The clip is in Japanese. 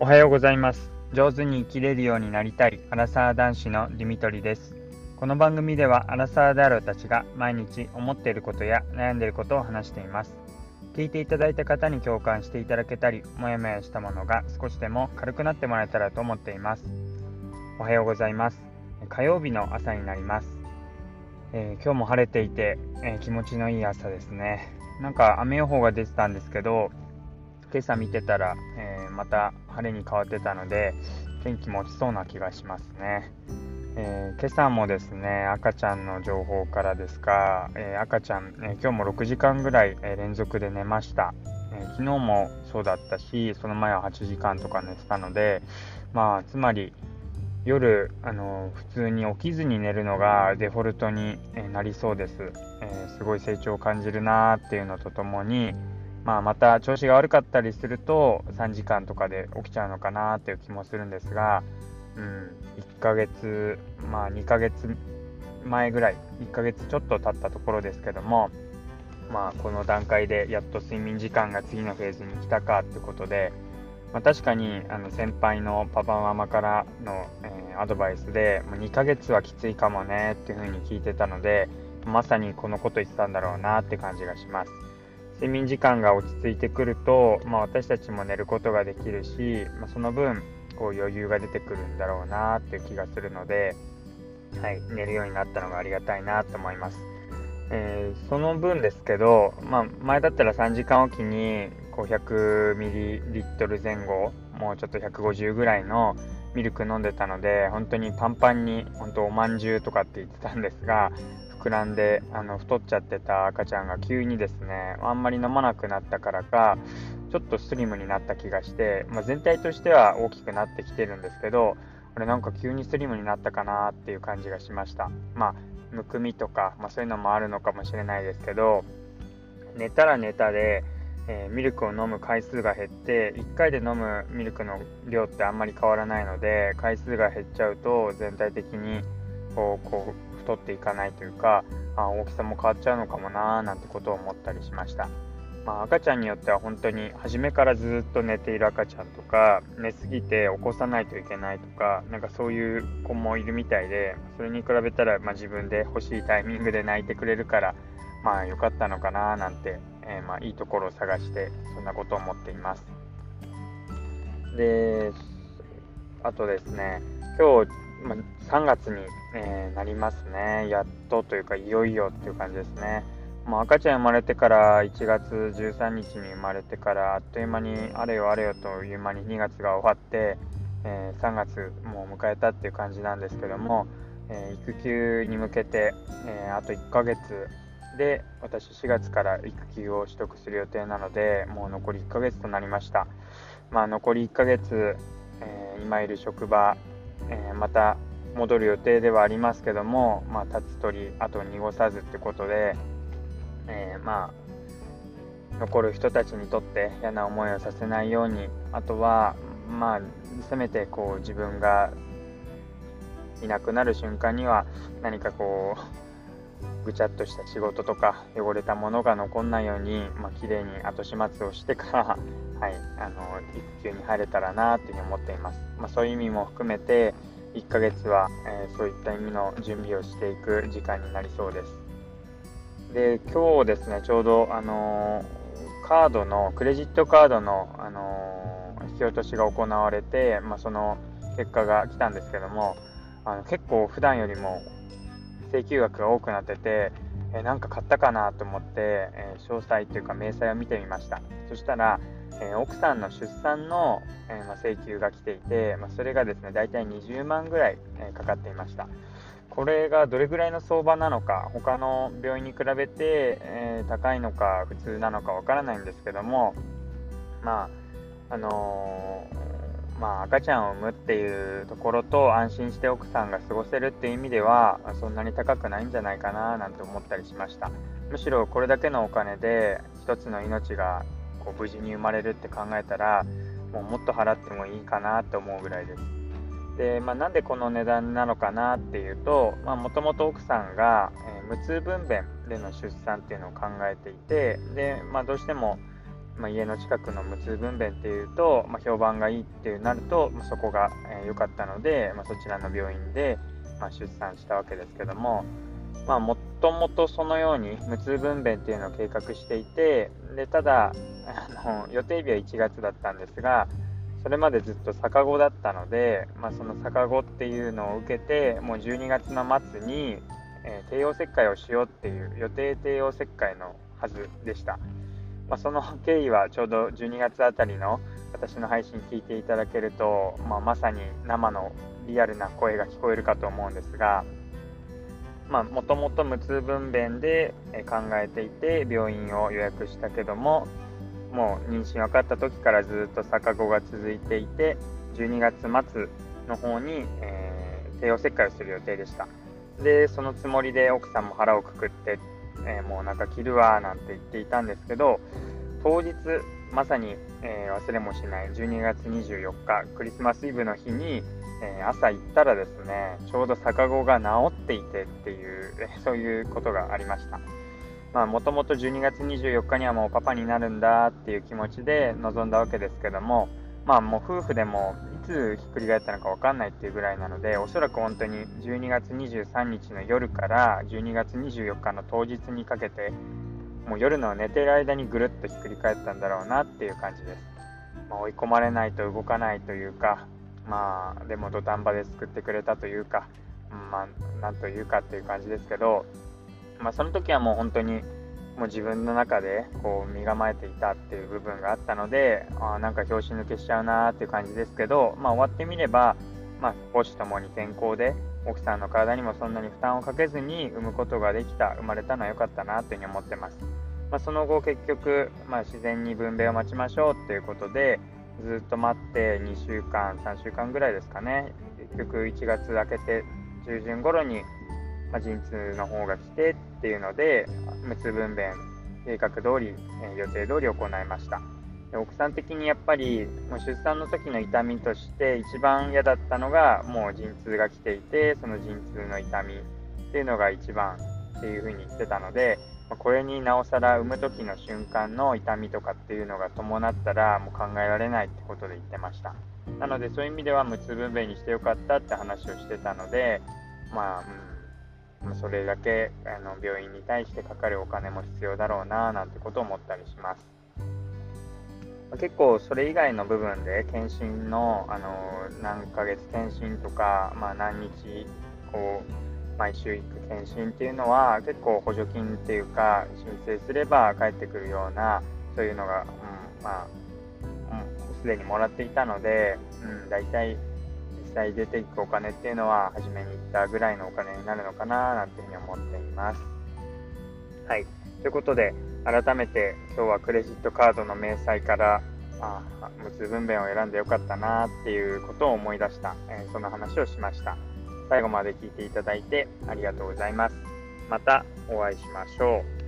おはようございます。上手に生きれるようになりたいアラサー男子のディミトリです。この番組ではアラサーであるたちが毎日思っていることや悩んでいることを話しています。聞いていただいた方に共感していただけたりもやもやしたものが少しでも軽くなってもらえたらと思っています。おはようございます。火曜日の朝になります、えー、今日も晴れていて、えー、気持ちのいい朝ですね。なんか雨予報が出てたんですけど今朝見てたら、えー、また晴れに変わってたので天気も落ちそうな気がしますね、えー、今朝もですね赤ちゃんの情報からですが、えー、赤ちゃん、え今日も6時間ぐらい、え連続で寝ました、え昨日もそうだったしその前は8時間とか寝てたのでまあつまり夜あの普通に起きずに寝るのがデフォルトになりそうです、えー、すごい成長を感じるなーっていうのとともに、まあ、また調子が悪かったりすると3時間とかで起きちゃうのかなっていう気もするんですが、うん、1ヶ月、まあ、2ヶ月前ぐらい1ヶ月ちょっと経ったところですけども、まあ、この段階でやっと睡眠時間が次のフェーズに来たかってことで、まあ、確かにあの先輩のパパママからの、えー、アドバイスでもう2ヶ月はきついかもねっていうふうに聞いてたのでまさにこのこと言ってたんだろうなって感じがします。睡眠時間が落ち着いてくると、まあ、私たちも寝ることができるし、まあ、その分こう余裕が出てくるんだろうなっていう気がするので、はい、寝るようになったのがありがたいなと思います。えー、その分ですけど、まあ、前だったら3時間おきにこう 100ml 前後もうちょっと150ぐらいのミルク飲んでたので本当にパンパンに本当おまんじゅうとかって言ってたんですが膨らんであの太っちゃってた赤ちゃんが急にですねあんまり飲まなくなったからかちょっとスリムになった気がして、まあ、全体としては大きくなってきてるんですけどこれなんか急にスリムになったかなっていう感じがしました。まあむくみとか、まあ、そういうのもあるのかもしれないですけど寝たら寝たで、えー、ミルクを飲む回数が減って1回で飲むミルクの量ってあんまり変わらないので回数が減っちゃうと全体的にこうこう太っていかないというかあ大きさも変わっちゃうのかもなーなんてことを思ったりしました。まあ、赤ちゃんによっては本当に初めからずっと寝ている赤ちゃんとか寝すぎて起こさないといけないとかなんかそういう子もいるみたいでそれに比べたら、まあ、自分で欲しいタイミングで泣いてくれるからまあ良かったのかななんて、えー、まあいいところを探してそんなことを思っていますであとですね今日、ま、3月に、えー、なりますね。やっとというかいよいよっていう感じですね。もう赤ちゃん生まれてから1月13日に生まれてからあっという間にあれよあれよという間に2月が終わって、えー、3月もう迎えたっていう感じなんですけども、えー、育休に向けて、えー、あと1ヶ月で私4月から育休を取得する予定なのでもう残り1ヶ月となりました、まあ、残り1ヶ月、え今いる職場、えまた戻る予定ではありますけども、まあ、立つ鳥あと濁さずってことでえー、まあ残る人たちにとって嫌な思いをさせないようにあとはまあせめてこう自分がいなくなる瞬間には何かこうぐちゃっとした仕事とか汚れたものが残んないように、まあ綺麗に後始末をしてから、はい、あの育休に入れたらなというふうに思っています。まあ、そういう意味も含めて1ヶ月は、えー、そういった意味の準備をしていく時間になりそうです。で今日ですねちょうどあのカードのクレジットカードのあの引き落としが行われて、まあ、その結果が来たんですけどもあの結構普段よりも請求額が多くなっててえなんか買ったかなと思って、え詳細というか明細を見てみましたそしたら、え奥さんの出産の、えま請求が来ていて、まそれがですね大体20万ぐらい、えかかっていました。これがどれぐらいの相場なのか他の病院に比べて、え、高いのか普通なのかわからないんですけどもまああの、まあ、赤ちゃんを産むっていうところと安心して奥さんが過ごせるっていう意味ではそんなに高くないんじゃないかななんて思ったりしました。むしろこれだけのお金で一つの命がこう無事に生まれるって考えたらもうもっと払ってもいいかなって思うぐらいです。で、まあ、なんでこの値段なのかなっていうともともと奥さんが、えー、無痛分娩での出産っていうのを考えていてで、まあ、どうしても、まあ、家の近くの無痛分娩っていうと、まあ、評判がいいっていうなると、まあ、そこが良、えー、かったので、まそちらの病院で、ま出産したわけですけども、まあ、もともとそのように無痛分娩っていうのを計画していてでただあの予定日は1月だったんですがそれまでずっと逆子だったので、まあ、その逆子っていうのを受けてもう12月の末に、えー、帝王切開をしようっていう予定帝王切開のはずでした。まあ、その経緯はちょうど12月あたりの私の配信聞いていただけると、まあ、まさに生のリアルな声が聞こえるかと思うんですがもともと無痛分娩で考えていて病院を予約したけどももう妊娠分かった時からずっと逆子が続いていて12月末の方に、えー、帝王切開をする予定でした。でそのつもりで奥さんも腹をくくってえー、もうなんか着るわなんて言っていたんですけど当日まさに、えー、忘れもしない12月24日クリスマスイブの日に、え、朝行ったらですねちょうど逆子が治っていてっていう、そういうことがありました。もともと12月24日にはもうパパになるんだっていう気持ちで臨んだわけですけどもまあもう夫婦でもいつひっくり返ったのか分かんないっていうぐらいなのでおそらく本当に12月23日の夜から12月24日の当日にかけてもう夜の寝てる間にぐるっとひっくり返ったんだろうなっていう感じです、まあ、追い込まれないと動かないというかまあでも土壇場で救ってくれたというかまあなんというかっていう感じですけどまあその時はもう本当にもう自分の中でこう身構えていたっていう部分があったのであなんか拍子抜けしちゃうなーっていう感じですけど、まあ、終わってみれば、まあ、母子ともに健康で奥さんの体にもそんなに負担をかけずに産むことができた生まれたのは良かったなというふうに思ってます、まあ、その後結局、まあ自然に分娩を待ちましょうっていうことでずっと待って2週間3週間ぐらいですかね。結局1月明けて中旬頃にま、陣痛の方が来てっていうので無痛分娩計画通り、え予定通り行いました。で奥さん的にやっぱりもう出産の時の痛みとして一番嫌だったのがもう陣痛が来ていてその陣痛の痛みっていうのが一番っていうふうに言ってたのでこれになおさら産む時の瞬間の痛みとかっていうのが伴ったらもう考えられないってことで言ってましたなのでそういう意味では無痛分娩にしてよかったって話をしてたのでまあ、うんそれだけあの病院に対してかかるお金も必要だろうななんてことを思ったりします。結構それ以外の部分で検診のあの何ヶ月検診とか、まあ、何日こう毎週行く検診っていうのは結構補助金っていうか申請すれば返ってくるようなそういうのが、うん、まあすで、にもらっていたので、うん、大体実際出ていくお金っていうのは初めに言ったぐらいのお金になるのかななんていうふうに思っています。はい。ということで、改めて今日はクレジットカードの明細からあ無痛分娩を選んでよかったなっていうことを思い出した、えー、その話をしました。最後まで聞いていただいてありがとうございます。またお会いしましょう。